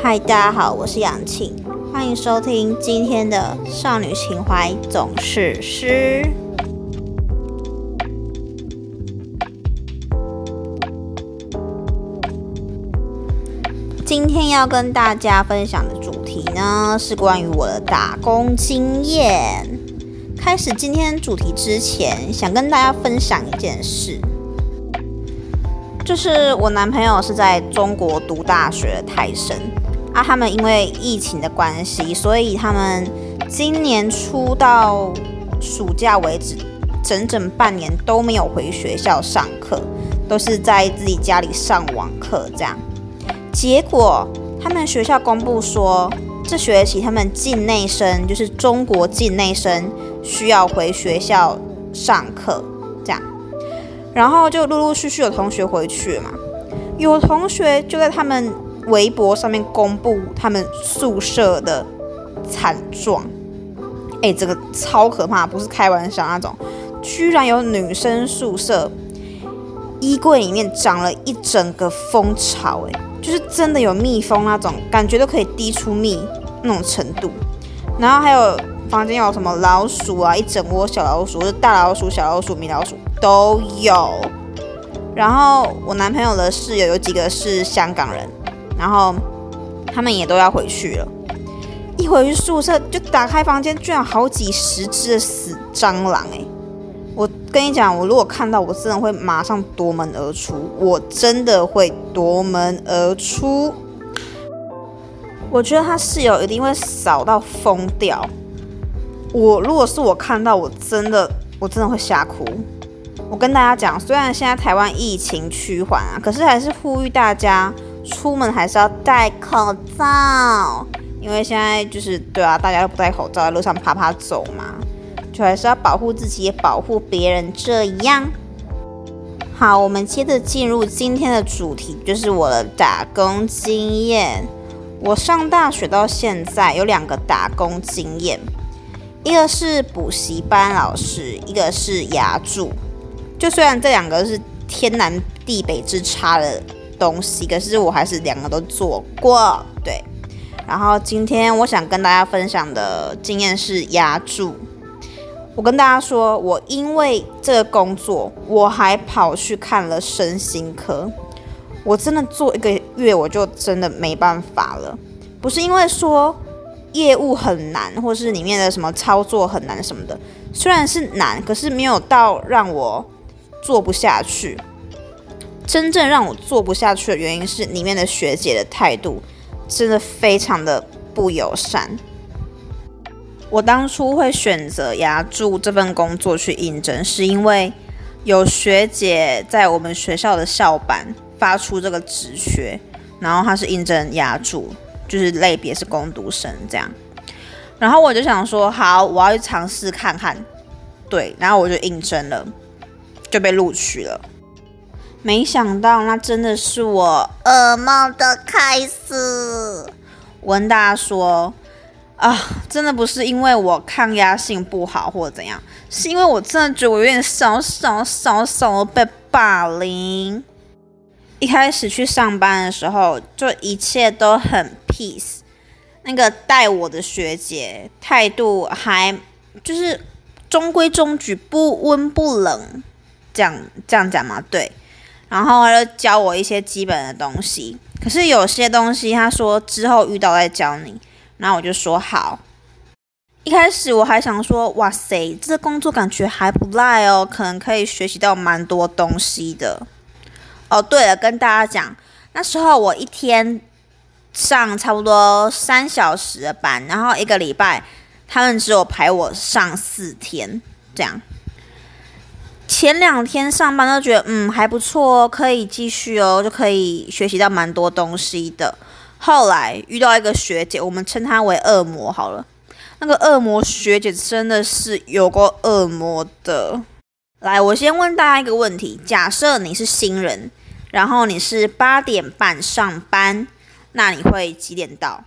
嗨，大家好，我是杨庆，欢迎收听今天的少女情怀总是诗。今天要跟大家分享的主题呢，是关于我的打工经验。开始今天主题之前，想跟大家分享一件事。就是我男朋友是在中国读大学的泰生啊，他们因为疫情的关系，所以他们今年初到暑假为止，整整半年都没有回学校上课，都是在自己家里上网课这样。结果他们学校公布说，这学期他们境内生，就是中国境内生需要回学校上课这样。然后就陆陆续续有同学回去嘛，有同学就在他们微博上面公布他们宿舍的惨状，哎，这个超可怕，不是开玩笑那种，居然有女生宿舍衣柜里面长了一整个蜂巢，哎，就是真的有蜜蜂那种感觉都可以滴出蜜那种程度，然后还有房间有什么老鼠啊，一整窝小老鼠，是大老鼠、小老鼠、米老鼠。都有，然后我男朋友的室友有几个是香港人，然后他们也都要回去了。一回去宿舍就打开房间，居然好几十只的死蟑螂哎！我跟你讲，我如果看到，我真的会马上夺门而出，我真的会夺门而出。我觉得他室友一定会扫到疯掉。我如果是我看到，我真的我真的会吓哭。我跟大家讲，虽然现在台湾疫情趋缓啊，可是还是呼吁大家出门还是要戴口罩，因为现在就是对啊，大家都不戴口罩，在路上爬爬走嘛，就还是要保护自己，也保护别人。这样好，我们接着进入今天的主题，就是我的打工经验。我上大学到现在有两个打工经验，一个是补习班老师，一个是牙助。就虽然这两个是天南地北之差的东西，可是我还是两个都做过。对，然后今天我想跟大家分享的经验是压住。我跟大家说，我因为这个工作，我还跑去看了身心科。我真的做一个月，我就真的没办法了。不是因为说业务很难，或是里面的什么操作很难什么的，虽然是难，可是没有到让我。做不下去，真正让我做不下去的原因是里面的学姐的态度真的非常的不友善。我当初会选择牙助这份工作去应征，是因为有学姐在我们学校的校版发出这个职缺，然后她是应征牙助，就是类别是攻读生这样。然后我就想说，好，我要去尝试看看，对，然后我就应征了。就被录取了，没想到那真的是我噩梦的开始。我跟大家说啊，真的不是因为我抗压性不好或者怎样，是因为我真的觉得我有点少少少少被霸凌。一开始去上班的时候，就一切都很 peace。那个带我的学姐态度还就是中规中矩，不温不冷。这样这样讲嘛，对，然后他就教我一些基本的东西，可是有些东西他说之后遇到再教你，然后我就说好。一开始我还想说，哇塞，这工作感觉还不赖哦，可能可以学习到蛮多东西的。哦，对了，跟大家讲，那时候我一天上差不多三小时的班，然后一个礼拜他们只有排我上四天，这样。前两天上班都觉得嗯还不错哦，可以继续哦，就可以学习到蛮多东西的。后来遇到一个学姐，我们称她为恶魔好了。那个恶魔学姐真的是有过恶魔的。来，我先问大家一个问题：假设你是新人，然后你是八点半上班，那你会几点到？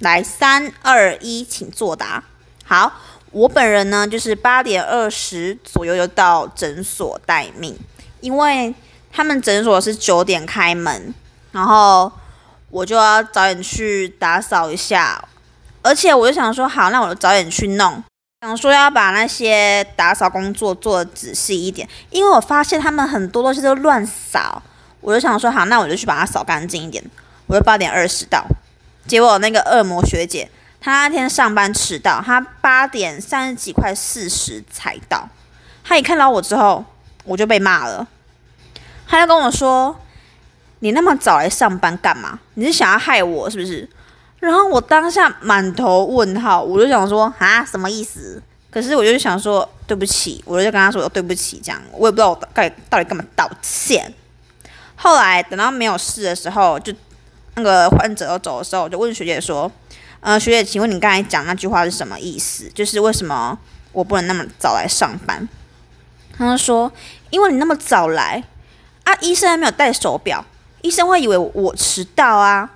来，三二一，请作答。好。我本人呢，就是八点二十左右就到诊所待命，因为他们诊所是九点开门，然后我就要早点去打扫一下。而且我就想说，好，那我就早点去弄。想说要把那些打扫工作做的仔细一点，因为我发现他们很多东西都乱扫。我就想说，好，那我就去把它扫干净一点。我就八点二十到，结果那个恶魔学姐，他那天上班迟到，他八点三十几快四十才到。他一看到我之后，我就被骂了。他就跟我说：“你那么早来上班干嘛？你是想要害我是不是？”然后我当下满头问号，我就想说啊，什么意思？可是我就想说对不起，我就跟他说对不起，这样我也不知道我到到底干嘛道歉。后来等到没有事的时候，就那个患者要走的时候，我就问学姐说，呃，学姐，请问你刚才讲那句话是什么意思？就是为什么我不能那么早来上班？他说，因为你那么早来啊，医生还没有戴手表，医生会以为我迟到啊。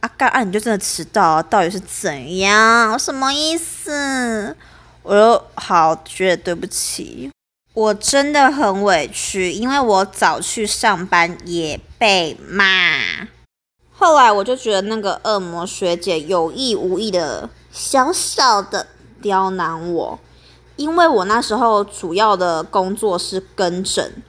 啊干啊！你就真的迟到啊，到底是怎样？什么意思？我又好觉得对不起，我真的很委屈，因为我早去上班也被骂。后来我就觉得那个恶魔学姐有意无意的小小的刁难我，因为我那时候主要的工作是跟诊。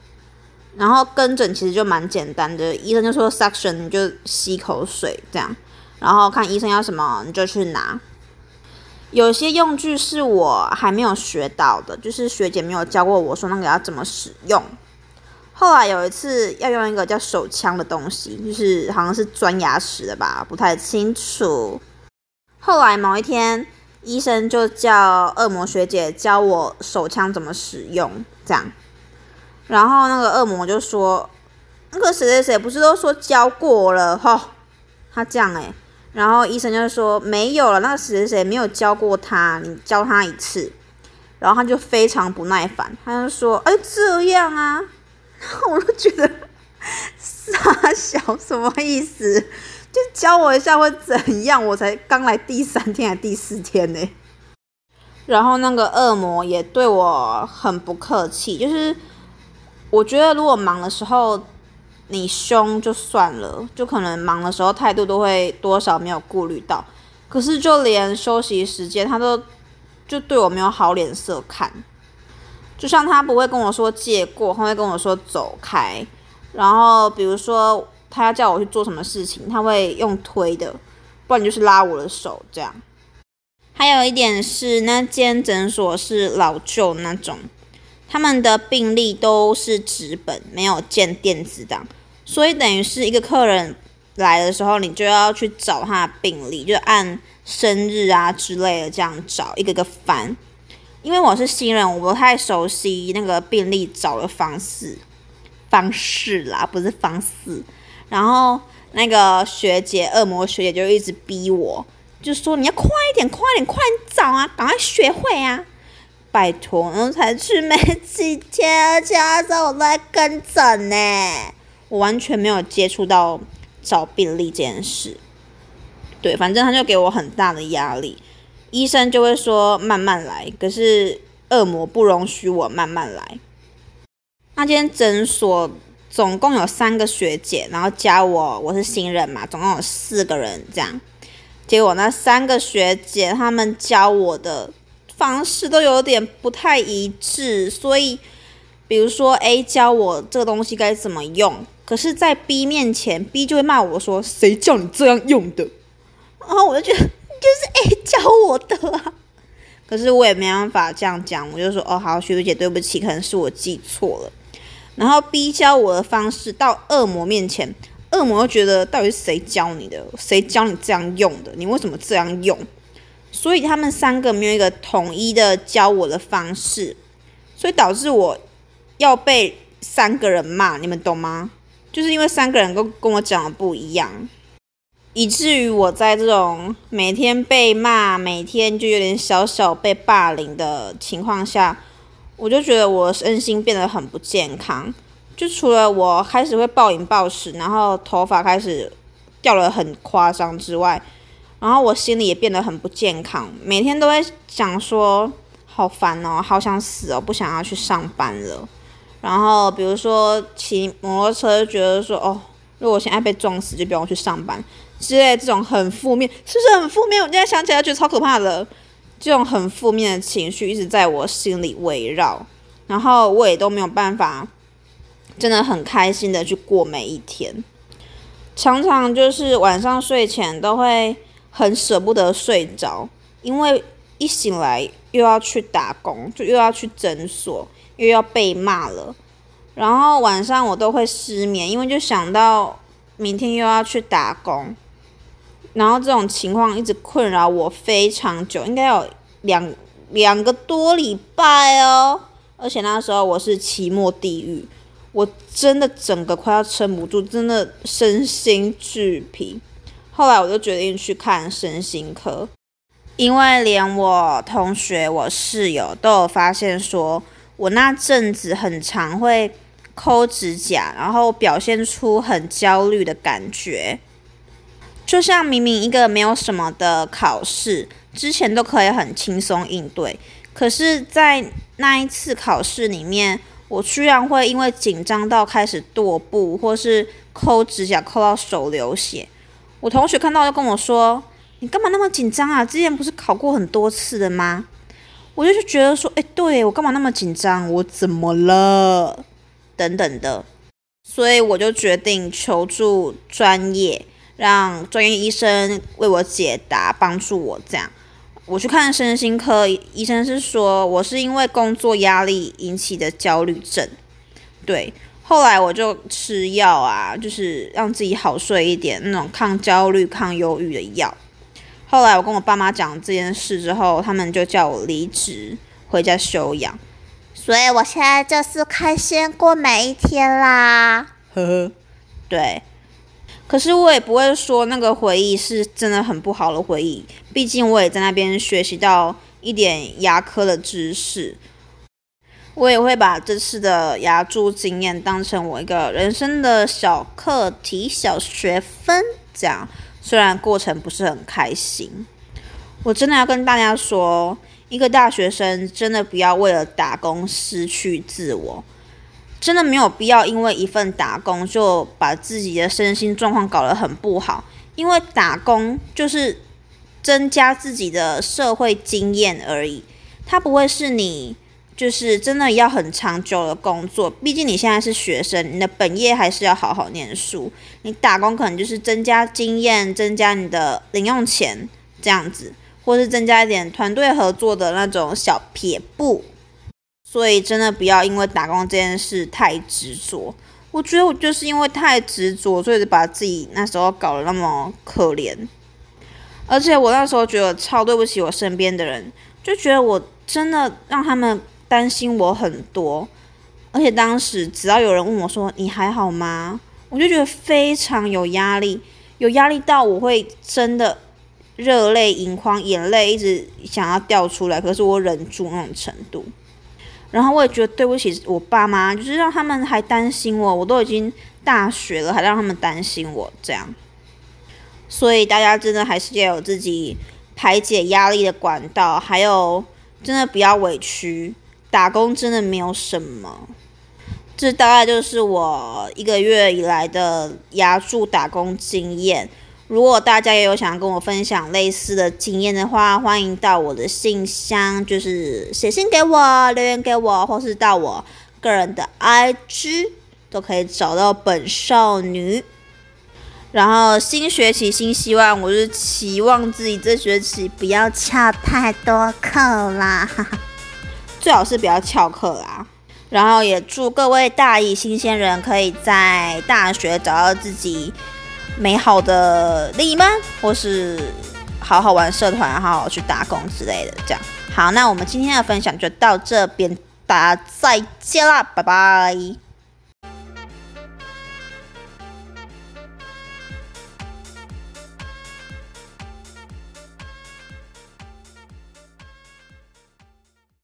然后跟诊其实就蛮简单的，医生就说 suction，你就吸口水这样，然后看医生要什么你就去拿。有些用具是我还没有学到的，就是学姐没有教过我说那个要怎么使用。后来有一次要用一个叫手枪的东西，就是好像是钻牙齿的吧，不太清楚。后来某一天，医生就叫恶魔学姐教我手枪怎么使用，这样。然后那个恶魔就说：“那个谁谁谁不是都说教过了哈？他这样诶。然后医生就说没有了，那个谁谁谁没有教过他，你教他一次。然后他就非常不耐烦，他就说：哎，这样啊？然 后我就觉得傻小什么意思？就教我一下会怎样？我才刚来第三天还第四天呢。然后那个恶魔也对我很不客气，就是。我觉得如果忙的时候你凶就算了，就可能忙的时候态度都会多少没有顾虑到。可是就连休息时间他都就对我没有好脸色看，就像他不会跟我说借过，他会跟我说走开。然后比如说他要叫我去做什么事情，他会用推的，不然就是拉我的手这样。还有一点是那间诊所是老旧那种。他们的病历都是纸本，没有建电子档，所以等于是一个客人来的时候，你就要去找他的病历，就按生日啊之类的这样找，一个个翻。因为我是新人，我不太熟悉那个病例找的方式方式啦，不是方式。然后那个学姐，恶魔学姐就一直逼我，就说你要快一点，快一点，快点找啊，赶快学会啊。拜托，然后才去没几天，而且那时候我在跟诊呢，我完全没有接触到找病例这件事。对，反正他就给我很大的压力，医生就会说慢慢来，可是恶魔不容许我慢慢来。那间诊所总共有三个学姐，然后加我，我是新人嘛，总共有四个人这样。结果那三个学姐他们教我的。方式都有点不太一致，所以比如说 A 教我这个东西该怎么用，可是，在 B 面前，B 就会骂我说：“谁叫你这样用的？”然后我就觉得就是 A 教我的啊，可是我也没办法这样讲，我就说：“哦，好，学姐姐，对不起，可能是我记错了。”然后 B 教我的方式到恶魔面前，恶魔又觉得到底是谁教你的？谁教你这样用的？你为什么这样用？所以他们三个没有一个统一的教我的方式，所以导致我要被三个人骂，你们懂吗？就是因为三个人都跟我讲的不一样，以至于我在这种每天被骂、每天就有点小小被霸凌的情况下，我就觉得我身心变得很不健康。就除了我开始会暴饮暴食，然后头发开始掉了很夸张之外，然后我心里也变得很不健康，每天都会想说好烦哦，好想死哦，不想要去上班了。然后比如说骑摩托车，就觉得说哦，如果我现在被撞死，就不用去上班之类这种很负面，是不是很负面？我现在想起来觉得超可怕的，这种很负面的情绪一直在我心里围绕，然后我也都没有办法，真的很开心的去过每一天，常常就是晚上睡前都会很舍不得睡着，因为一醒来又要去打工，就又要去诊所，又要被骂了。然后晚上我都会失眠，因为就想到明天又要去打工，然后这种情况一直困扰我非常久，应该有两两个多礼拜哦。而且那时候我是期末地狱，我真的整个快要撑不住，真的身心俱疲。后来我就决定去看身心科，因为连我同学、我室友都有发现，说我那阵子很常会。抠指甲，然后表现出很焦虑的感觉，就像明明一个没有什么的考试，之前都可以很轻松应对，可是，在那一次考试里面，我居然会因为紧张到开始跺步，或是抠指甲抠到手流血。我同学看到就跟我说：“你干嘛那么紧张啊？之前不是考过很多次的吗？”我就觉得说：“哎，对我干嘛那么紧张？我怎么了？”等等的，所以我就决定求助专业，让专业医生为我解答，帮助我。这样，我去看身心科医生是说我是因为工作压力引起的焦虑症。对，后来我就吃药啊，就是让自己好睡一点，那种抗焦虑、抗忧郁的药。后来我跟我爸妈讲这件事之后，他们就叫我离职回家休养。所以我现在就是开心过每一天啦，呵呵，对。可是我也不会说那个回忆是真的很不好的回忆，毕竟我也在那边学习到一点牙科的知识。我也会把这次的牙蛀经验当成我一个人生的小课题、小学分，这样。虽然过程不是很开心，我真的要跟大家说。一个大学生真的不要为了打工失去自我，真的没有必要因为一份打工就把自己的身心状况搞得很不好。因为打工就是增加自己的社会经验而已，它不会是你就是真的要很长久的工作。毕竟你现在是学生，你的本业还是要好好念书。你打工可能就是增加经验，增加你的零用钱这样子。或是增加一点团队合作的那种小撇步，所以真的不要因为打工这件事太执着。我觉得我就是因为太执着，所以把自己那时候搞得那么可怜。而且我那时候觉得超对不起我身边的人，就觉得我真的让他们担心我很多。而且当时只要有人问我说你还好吗，我就觉得非常有压力，有压力到我会真的。热泪盈眶，眼泪一直想要掉出来，可是我忍住那种程度。然后我也觉得对不起我爸妈，就是让他们还担心我，我都已经大学了，还让他们担心我这样。所以大家真的还是要有自己排解压力的管道，还有真的不要委屈，打工真的没有什么。这大概就是我一个月以来的压住打工经验。如果大家也有想跟我分享类似的经验的话，欢迎到我的信箱，就是写信给我、留言给我，或是到我个人的 IG 都可以找到本少女。然后新学期新希望，我是期望自己这学期不要翘太多课啦，最好是不要翘课啦。然后也祝各位大一新鲜人可以在大学找到自己。美好的另一半，或是好好玩社团，好好去打工之类的，这样好。那我们今天的分享就到这边，大家再见啦，拜拜。